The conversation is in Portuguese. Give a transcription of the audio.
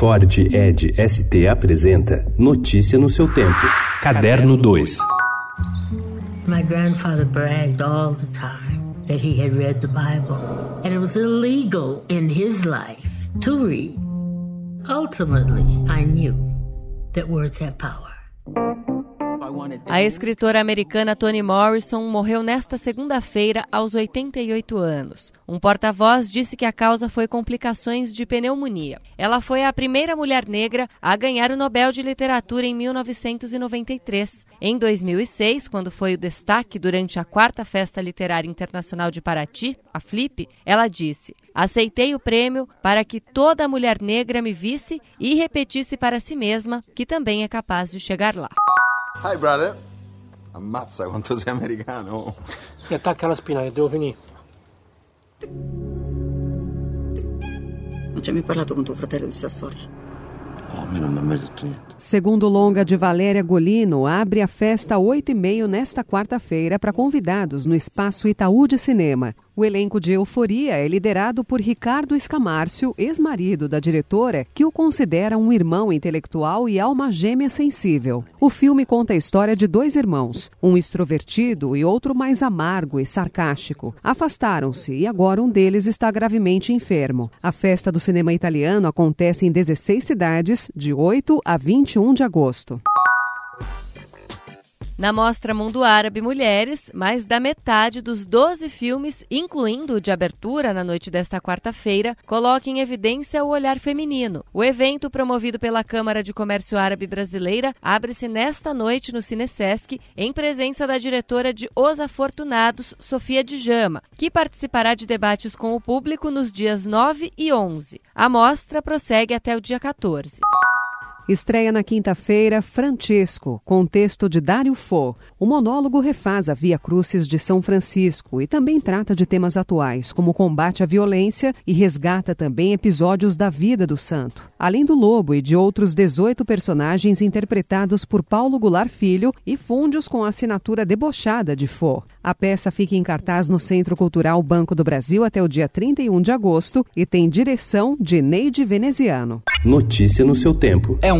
Ford Ed ST apresenta Notícia no seu tempo. Caderno 2. My grandfather bragged all the time that he had read the Bible, and it was illegal in his life to read. Ultimately, I knew that words have power. A escritora americana Toni Morrison morreu nesta segunda-feira aos 88 anos. Um porta-voz disse que a causa foi complicações de pneumonia. Ela foi a primeira mulher negra a ganhar o Nobel de Literatura em 1993. Em 2006, quando foi o destaque durante a quarta Festa Literária Internacional de Paraty, a Flip, ela disse: Aceitei o prêmio para que toda mulher negra me visse e repetisse para si mesma que também é capaz de chegar lá. Hi brother. Ammazza quanto sei americano. Mi attacca la spina che devo finire. Non ci hai mai parlato con tuo fratello di questa storia? Segundo longa de Valéria Golino, abre a festa 8 e meio nesta quarta-feira para convidados no Espaço Itaú de Cinema. O elenco de Euforia é liderado por Ricardo Escamárcio, ex-marido da diretora, que o considera um irmão intelectual e alma gêmea sensível. O filme conta a história de dois irmãos, um extrovertido e outro mais amargo e sarcástico. Afastaram-se e agora um deles está gravemente enfermo. A festa do cinema italiano acontece em 16 cidades, de 8 a 21 de agosto. Na mostra Mundo Árabe Mulheres, mais da metade dos 12 filmes, incluindo o de abertura na noite desta quarta-feira, coloca em evidência o olhar feminino. O evento, promovido pela Câmara de Comércio Árabe Brasileira, abre-se nesta noite no Cinesesc, em presença da diretora de Os Afortunados, Sofia Djama, que participará de debates com o público nos dias 9 e 11. A mostra prossegue até o dia 14. Estreia na quinta-feira Francesco, com texto de Dário Fo. O monólogo refaz a Via Crucis de São Francisco e também trata de temas atuais, como combate à violência e resgata também episódios da vida do santo. Além do lobo e de outros 18 personagens interpretados por Paulo Goulart Filho e funde-os com a assinatura debochada de Fo. A peça fica em cartaz no Centro Cultural Banco do Brasil até o dia 31 de agosto e tem direção de Neide Veneziano. Notícia no seu tempo. É